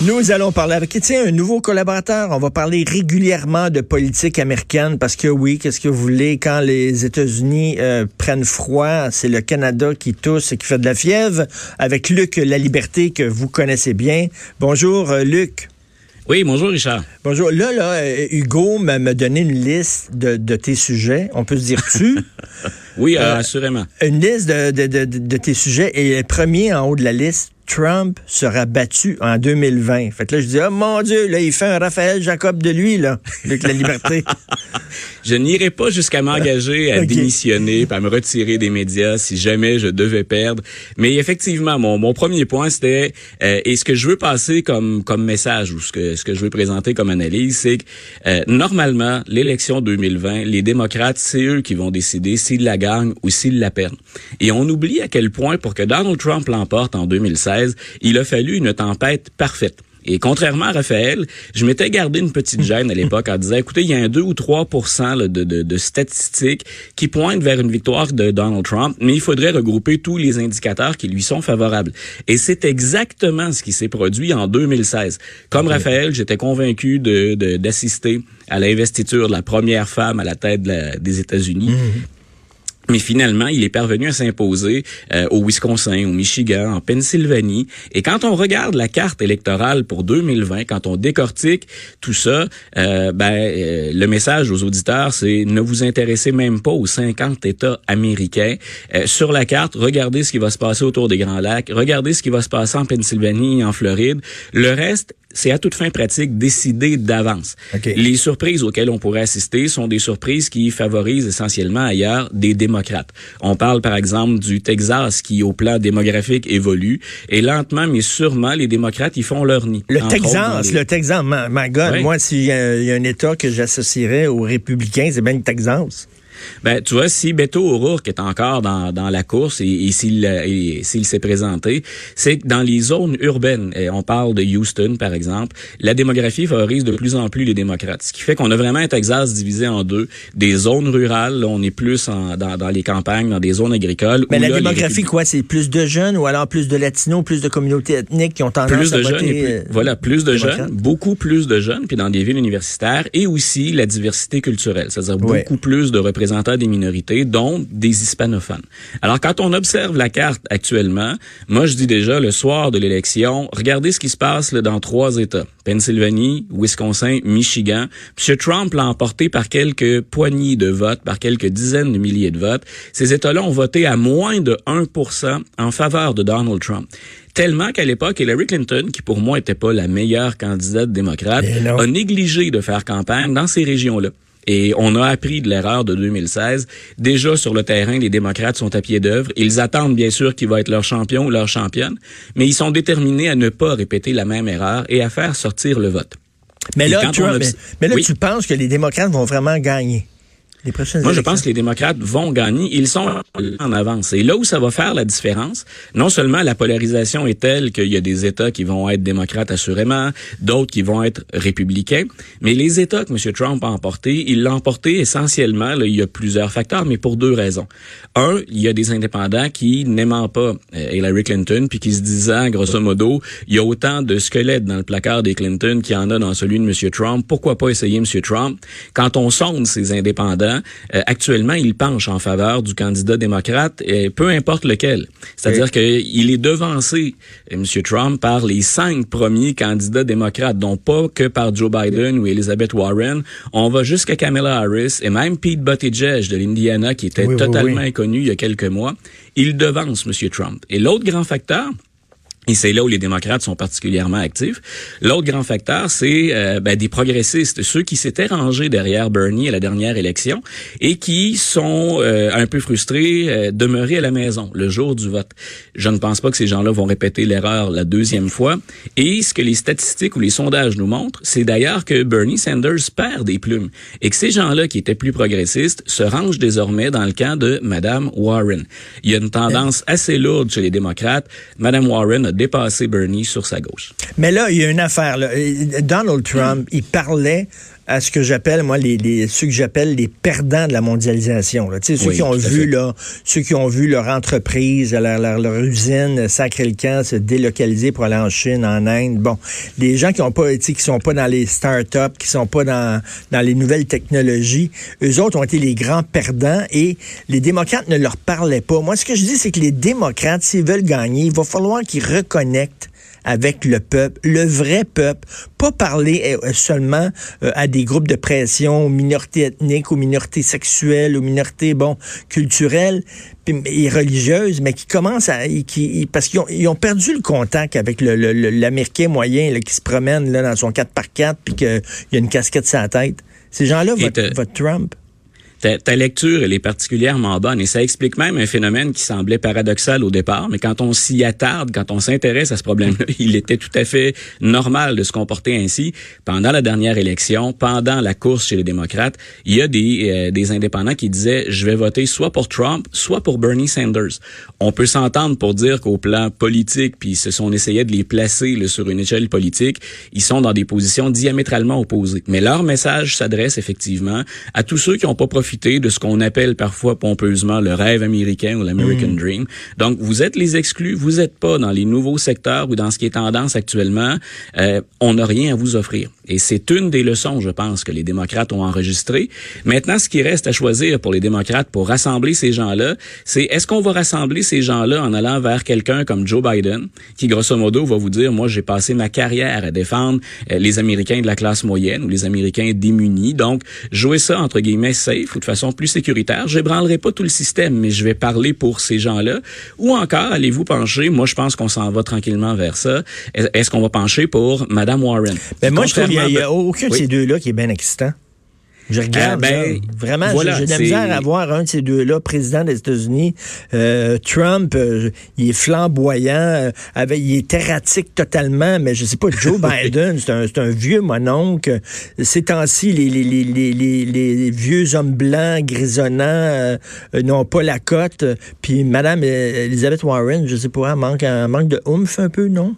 Nous allons parler avec tiens, un nouveau collaborateur. On va parler régulièrement de politique américaine parce que oui, qu'est-ce que vous voulez, quand les États-Unis euh, prennent froid, c'est le Canada qui tousse et qui fait de la fièvre. Avec Luc La Liberté que vous connaissez bien. Bonjour euh, Luc. Oui, bonjour Richard. Bonjour. Là, là, euh, Hugo m'a donné une liste de, de, tes sujets. On peut se dire tu? oui, assurément. Une liste de, de, de, tes sujets et le premier en haut de la liste, Trump sera battu en 2020. Fait que là, je dis, oh mon Dieu, là, il fait un Raphaël Jacob de lui, là, avec la liberté. je n'irai pas jusqu'à m'engager à démissionner, à me retirer des médias si jamais je devais perdre. Mais effectivement, mon, mon premier point, c'était, euh, et ce que je veux passer comme, comme message, ou ce que, ce que je veux présenter comme analyse, c'est que euh, normalement, l'élection 2020, les démocrates, c'est eux qui vont décider s'ils la gagnent ou s'ils la perdent. Et on oublie à quel point, pour que Donald Trump l'emporte en 2016, il a fallu une tempête parfaite. Et contrairement à Raphaël, je m'étais gardé une petite gêne à l'époque en disant, écoutez, il y a un 2 ou 3 de, de, de, statistiques qui pointent vers une victoire de Donald Trump, mais il faudrait regrouper tous les indicateurs qui lui sont favorables. Et c'est exactement ce qui s'est produit en 2016. Comme Raphaël, j'étais convaincu d'assister de, à l'investiture de la première femme à la tête des États-Unis. Mmh. Mais finalement, il est parvenu à s'imposer euh, au Wisconsin, au Michigan, en Pennsylvanie. Et quand on regarde la carte électorale pour 2020, quand on décortique tout ça, euh, ben, euh, le message aux auditeurs, c'est ne vous intéressez même pas aux 50 États américains. sur la carte, regardez ce qui va se passer autour des Grands Lacs, regardez ce qui va se passer en Pennsylvanie en Floride. Le reste c'est à toute fin pratique décidé d'avance. Les surprises auxquelles on pourrait assister sont des surprises qui favorisent essentiellement ailleurs des démocrates. On parle par exemple du Texas qui au plan démographique évolue et lentement mais sûrement les démocrates y font leur nid. Le Texas, le Texas, my, God, moi s'il y, a un État que j'associerais aux républicains, c'est bien le Texas. Ben, tu vois, si Beto O'Rourke est encore dans, dans la course et, et s'il s'est présenté, c'est que dans les zones urbaines, et on parle de Houston, par exemple, la démographie favorise de plus en plus les démocrates. Ce qui fait qu'on a vraiment un Texas divisé en deux. Des zones rurales, on est plus en, dans, dans les campagnes, dans des zones agricoles. Mais la démographie, quoi, c'est plus de jeunes ou alors plus de latinos, plus de communautés ethniques qui ont tendance plus de à voter jeunes euh, Voilà, plus de jeunes, beaucoup plus de jeunes, puis dans des villes universitaires, et aussi la diversité culturelle, c'est-à-dire beaucoup plus de représentants des minorités, dont des hispanophones. Alors, quand on observe la carte actuellement, moi, je dis déjà, le soir de l'élection, regardez ce qui se passe là, dans trois États. Pennsylvanie, Wisconsin, Michigan. M. Trump l'a emporté par quelques poignées de votes, par quelques dizaines de milliers de votes. Ces États-là ont voté à moins de 1% en faveur de Donald Trump tellement qu'à l'époque, Hillary Clinton, qui pour moi était pas la meilleure candidate démocrate, a négligé de faire campagne dans ces régions-là. Et on a appris de l'erreur de 2016. Déjà sur le terrain, les démocrates sont à pied d'œuvre. Ils attendent bien sûr qu'il va être leur champion ou leur championne, mais ils sont déterminés à ne pas répéter la même erreur et à faire sortir le vote. Mais là, tu, mais, là tu penses que les démocrates vont vraiment gagner? Moi, je pense que les démocrates vont gagner. Ils sont en avance. Et là où ça va faire la différence, non seulement la polarisation est telle qu'il y a des États qui vont être démocrates assurément, d'autres qui vont être républicains, mais les États que M. Trump a emportés, il l'a emporté essentiellement, là, il y a plusieurs facteurs, mais pour deux raisons. Un, il y a des indépendants qui n'aimant pas euh, Hillary Clinton, puis qui se disant, grosso modo, il y a autant de squelettes dans le placard des Clinton qu'il y en a dans celui de M. Trump. Pourquoi pas essayer M. Trump? Quand on sonde ces indépendants, euh, actuellement, il penche en faveur du candidat démocrate, et peu importe lequel. C'est-à-dire qu'il est devancé, euh, M. Trump, par les cinq premiers candidats démocrates, dont pas que par Joe Biden ou Elizabeth Warren. On va jusqu'à Kamala Harris et même Pete Buttigieg de l'Indiana, qui était totalement inconnu il y a quelques mois. Il devance M. Trump. Et l'autre grand facteur, Et c'est là où les démocrates sont particulièrement actifs. L'autre grand facteur, c'est euh, ben, des progressistes, ceux qui s'étaient rangés derrière Bernie à la dernière élection et qui sont euh, un peu frustrés, euh, demeurés à la maison le jour du vote. Je ne pense pas que ces gens-là vont répéter l'erreur la deuxième fois. Et ce que les statistiques ou les sondages nous montrent, c'est d'ailleurs que Bernie Sanders perd des plumes et que ces gens-là qui étaient plus progressistes se rangent désormais dans le camp de Madame Warren. Il y a une tendance assez lourde chez les démocrates. Madame Warren a dépasser Bernie sur sa gauche. Mais là, il y a une affaire. Là. Donald Trump, il parlait à ce que j'appelle, moi, les, les, ceux que j'appelle les perdants de la mondialisation. Là. Tu sais, ceux qui ont vu là, ceux qui ont vu leur entreprise, leur, leur, leur usine sacré le camp se délocaliser pour aller en Chine, en Inde. Bon, des gens qui ont pas, tu sais, qui sont pas dans les start-up, qui sont pas dans, dans les nouvelles technologies, eux autres ont été les grands perdants et les démocrates ne leur parlaient pas. Moi, ce que je dis, c'est que les démocrates, s'ils veulent gagner, il va falloir qu'ils reconnectent avec le peuple, le vrai peuple, pas parler euh, seulement euh, à des groupes de pression, aux minorités ethniques, aux minorités sexuelles, aux minorités bon culturelles et religieuses, mais qui commencent à qui parce qu'ils ont, ils ont perdu le contact avec le, l'américain moyen là, qui se promène là, dans son 4x4 puis qu'il y a une casquette sur la tête. Ces gens-là votent Trump. Ta, ta, lecture, elle est particulièrement bonne et ça explique même un phénomène qui semblait paradoxal au départ, mais quand on s'y attarde, quand on s'intéresse à ce problème-là, il était tout à fait normal de se comporter ainsi. Pendant la dernière élection, pendant la course chez les démocrates, il y a des, euh, des indépendants qui disaient, je vais voter soit pour Trump, soit pour Bernie Sanders. On peut s'entendre pour dire qu'au plan politique, puis ce sont on de les placer là, sur une échelle politique, ils sont dans des positions diamétralement opposées. Mais leur message s'adresse effectivement à tous ceux qui n'ont pas profité de ce qu'on appelle parfois pompeusement le rêve américain ou l'American mm. Dream. Donc, vous êtes les exclus, vous n'êtes pas dans les nouveaux secteurs ou dans ce qui est tendance actuellement. Euh, on n'a rien à vous offrir. Et c'est une des leçons, je pense, que les démocrates ont enregistrées. Maintenant, ce qui reste à choisir pour les démocrates pour rassembler ces gens-là, c'est est-ce qu'on va rassembler ces gens-là en allant vers quelqu'un comme Joe Biden, qui grosso modo va vous dire, moi, j'ai passé ma carrière à défendre euh, les Américains de la classe moyenne ou les Américains démunis. Donc, jouer ça, entre guillemets, safe ou de façon plus sécuritaire. Je n'ébranlerai pas tout le système, mais je vais parler pour ces gens-là. Ou encore, allez-vous pencher, moi, je pense qu'on s'en va tranquillement vers ça. Est-ce qu'on va pencher pour Madame Warren? Ben, moi, qu'il n'y a, aucun de ces deux-là qui est bien excitant. Je regarde, euh, ben, vraiment, j'ai de la misère à voir un de ces deux-là, président des États-Unis. Euh, Trump, euh, il est flamboyant, avec, il est erratique totalement, mais je sais pas, Joe Biden, c'est un, un, vieux mononcle. Ces temps-ci, les, les, les, les, les vieux hommes blancs, grisonnants, n'ont pas la cote. Puis Madame Elizabeth Warren, je sais pas, elle manque, elle manque de oomph un peu, non?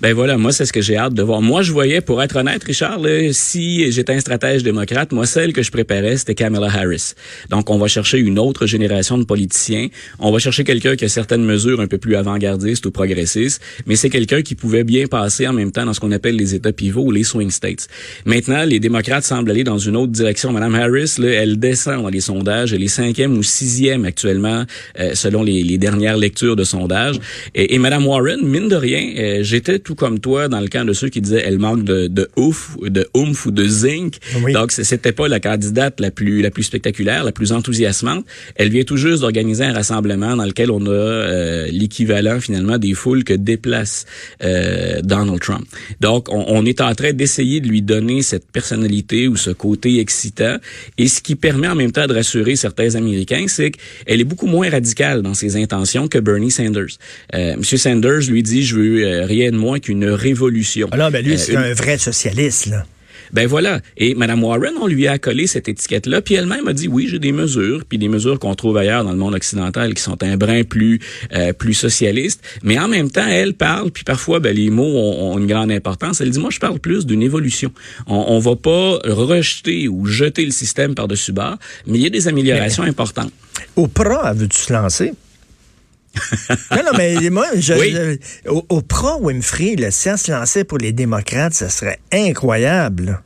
Ben voilà, moi, c'est ce que j'ai hâte de voir. Moi, je voyais, pour être honnête, Richard, si j'étais un stratège démocrate, moi, celle que je préparais, c'était Kamala Harris. Donc, on va chercher une autre génération de politiciens. On va chercher quelqu'un qui a certaines mesures un peu plus avant-gardistes ou progressistes, mais c'est quelqu'un qui pouvait bien passer en même temps dans ce qu'on appelle les États pivots ou les swing states. Maintenant, les démocrates semblent aller dans une autre direction. Madame Harris, là, elle descend dans les sondages. Elle est cinquième ou sixième actuellement, euh, selon les, les, dernières lectures de sondages. Et, et Madame Warren, mine de rien, euh, j'étais comme toi dans le camp de ceux qui disaient elle manque de, de ouf, de oomph ou de zinc. Donc c'était pas la candidate la plus la plus spectaculaire, la plus enthousiasmante. Elle vient tout juste d'organiser un rassemblement dans lequel on a euh, l'équivalent finalement des foules que déplace euh, Donald Trump. Donc on, on est en train d'essayer de lui donner cette personnalité ou ce côté excitant et ce qui permet en même temps de rassurer certains Américains, c'est qu'elle est beaucoup moins radicale dans ses intentions que Bernie Sanders. Euh, Monsieur Sanders lui dit je veux euh, rien de moins qu'une révolution. Alors, ah ben lui, euh, c'est un vrai socialiste, là. Ben voilà. Et Mme Warren, on lui a collé cette étiquette-là, puis elle-même a dit oui, j'ai des mesures, puis des mesures qu'on trouve ailleurs dans le monde occidental qui sont un brin plus euh, plus socialiste. Mais en même temps, elle parle, puis parfois, ben, les mots ont, une grande importance. Elle dit moi, je parle plus d'une évolution. On, on va pas rejeter ou jeter le système par-dessus bas, mais il y a des améliorations importantes. Oprah, veux-tu se lancer? non, non, mais moi, je, au, pro Winfrey, le science lancé pour les démocrates, ce serait incroyable.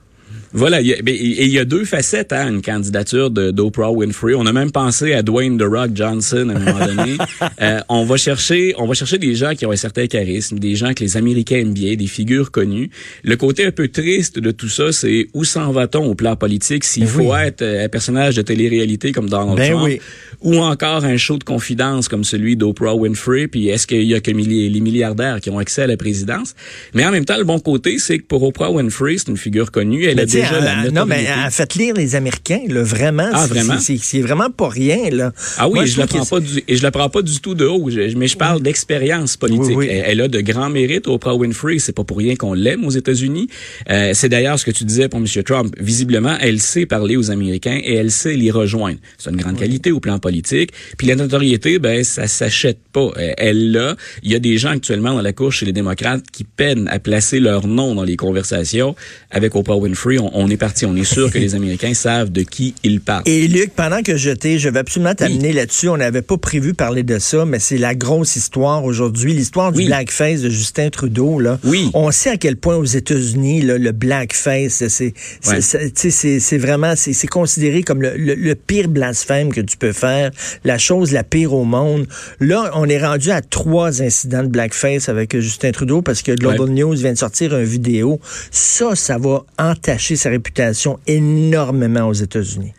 Voilà, il y a, ben, et il y a deux facettes à hein, une candidature d'Oprah Winfrey. On a même pensé à Dwayne The Rock Johnson à un moment donné. euh, on va chercher, on va chercher des gens qui ont un certain charisme, des gens que les Américains aiment bien, des figures connues. Le côté un peu triste de tout ça, c'est où s'en va-t-on au plan politique s'il faut être euh, un personnage de télé-réalité comme Donald ben Trump, oui. ou encore un show de confidence comme celui d'Oprah Winfrey? Puis est-ce qu'il y a que les milliardaires qui ont accès à la présidence? Mais en même temps, le bon côté, c'est que pour Oprah Winfrey, c'est une figure connue. Elle Mais a tu sais, déjà la notoriété. non, mais elle a fait lire les Américains, là, vraiment. Ah, c'est- vraiment? c'est- vraiment pas rien, là. Ah oui, Moi, je la trouve prends pas du, et je prends pas du tout de haut, je- mais je parle d'expérience politique. Oui, oui. Elle, elle a de grands mérites, Oprah Winfrey. C'est pas pour rien qu'on l'aime aux États-Unis. Euh, c'est d'ailleurs ce que tu disais pour M. Trump. Visiblement, elle sait parler aux Américains et elle sait les rejoindre. C'est une grande qualité au plan politique. Puis la notoriété, ben ça s'achète pas. Euh, Elle l'a. Il y a des gens actuellement dans la cour chez les démocrates qui peinent à placer leur nom dans les conversations. Avec Oprah Winfrey, on, on est parti. On est sûr que les Américains savent de qui ils parlent. Et Luc, pendant que je t'ai, je vais absolument t'amener là-dessus. On n'avait pas prévu parler de ça, mais c'est la grosse histoire aujourd'hui, l'histoire du Oui. blackface de Justin Trudeau. Là. Oui. On sait à quel point aux États-Unis, le blackface, c'est Ouais. vraiment c'est considéré comme le, le- le pire blasphème que tu peux faire, la chose la pire au monde. Là, on est rendu à trois incidents de blackface avec euh, Justin Trudeau parce que Global News vient de sortir une vidéo. Ça, ça va entacher sa réputation énormément aux États-Unis.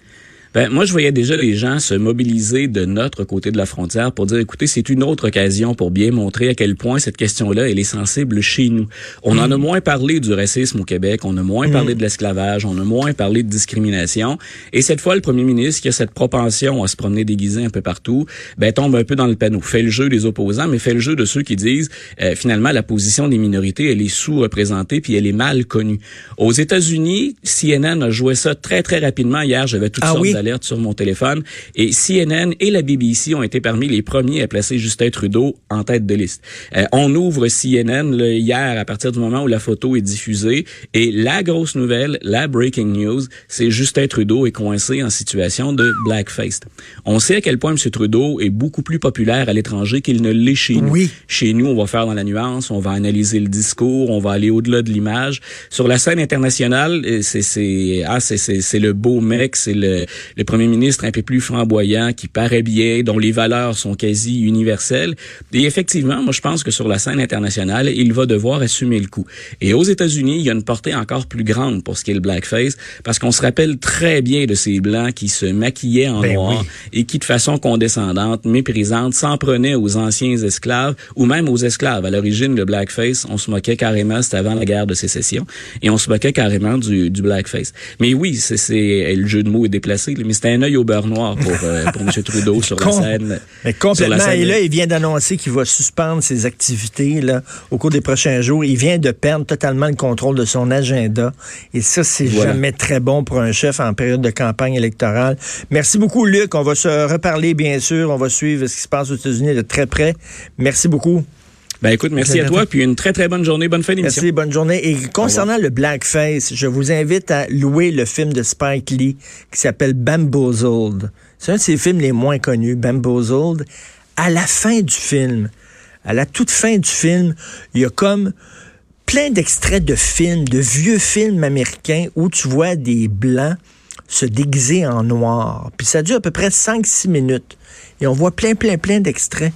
Ben, moi, je voyais déjà les gens se mobiliser de notre côté de la frontière pour dire, écoutez, c'est une autre occasion pour bien montrer à quel point cette question-là, elle est sensible chez nous. On en a moins parlé du racisme au Québec, on a moins parlé de l'esclavage, on a moins parlé de discrimination. Et cette fois, le premier ministre, qui a cette propension à se promener déguisé un peu partout, ben, tombe un peu dans le panneau. Fait le jeu des opposants, mais fait le jeu de ceux qui disent, euh, finalement, la position des minorités, elle est sous-représentée puis elle est mal connue. Aux États-Unis, CNN a joué ça très, très rapidement. Hier, j'avais toutes Ah sortes oui? D'alerte sur mon téléphone. Et CNN et la BBC ont été parmi les premiers à placer Justin Trudeau en tête de liste. Euh, on ouvre CNN là, hier à partir du moment où la photo est diffusée. Et la grosse nouvelle, la breaking news, c'est Justin Trudeau est coincé en situation de blackface. On sait à quel point M. Trudeau est beaucoup plus populaire à l'étranger qu'il ne l'est chez nous. Oui. Chez nous, on va faire dans la nuance, on va analyser le discours, on va aller au-delà de l'image. Sur la scène internationale, euh, c'est c'est ah c'est le beau mec, c'est le le premier ministre un peu plus flamboyant qui paraît bien, dont les valeurs sont quasi universelles. Et effectivement, moi je pense que sur la scène internationale, il va devoir assumer le coup. Et aux États-Unis, il y a une portée encore plus grande pour ce qui est le blackface parce qu'on se rappelle très bien de ces blancs qui se maquillaient en Ben noir oui. et qui, de façon condescendante, méprisante, s'en prenaient aux anciens esclaves ou même aux esclaves. À l'origine, le blackface, on se moquait carrément, c'était avant la guerre de sécession, et on se moquait carrément du, du blackface. Mais oui, c'est, c'est le jeu de mots est déplacé, mais c'était un œil au beurre noir pour, euh, pour M. Trudeau sur la scène. Mais complètement. scène Et là, il vient d'annoncer qu'il va suspendre ses activités là, au cours des prochains jours. Il vient de perdre totalement le contrôle de son agenda. Et ça, c'est Voilà. jamais très bon pour un chef en période de campagne électorale. Merci beaucoup, Luc. On va se reparler, bien sûr. On va suivre ce qui se passe aux États-Unis de très près. Merci beaucoup. Ben écoute, merci à toi, puis une très très bonne journée, bonne fin d'émission. Merci, bonne journée. Et concernant le blackface, je vous invite à louer le film de Spike Lee qui s'appelle Bamboozled. C'est un de ses films les moins connus, Bamboozled. À la fin du film, à la toute fin du film, il y a comme plein d'extraits de films, de vieux films américains où tu vois des blancs se déguiser en noir. Puis ça dure à peu près 5-6 minutes. Et on voit plein, plein, plein d'extraits.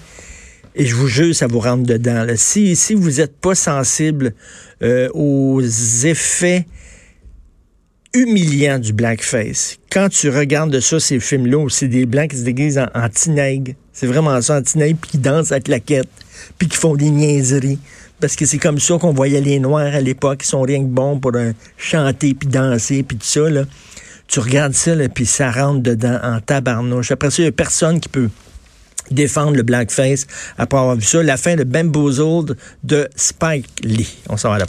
Et je vous jure, ça vous rentre dedans. Si, si vous n'êtes pas sensible euh, aux effets humiliants du blackface, quand tu regardes de ça, ces films-là, c'est des blancs qui se déguisent en, en c'est vraiment ça, en puis qui dansent à la claquette, puis qui font des niaiseries. Parce que c'est comme ça qu'on voyait les Noirs à l'époque, qui sont rien que bons pour euh, chanter, puis danser, puis tout ça. Tu regardes ça, puis ça rentre dedans en tabarnouche. Après ça, il n'y a personne qui peut défendre le blackface après avoir vu ça. La fin de Bamboozled de Spike Lee. On s'en va là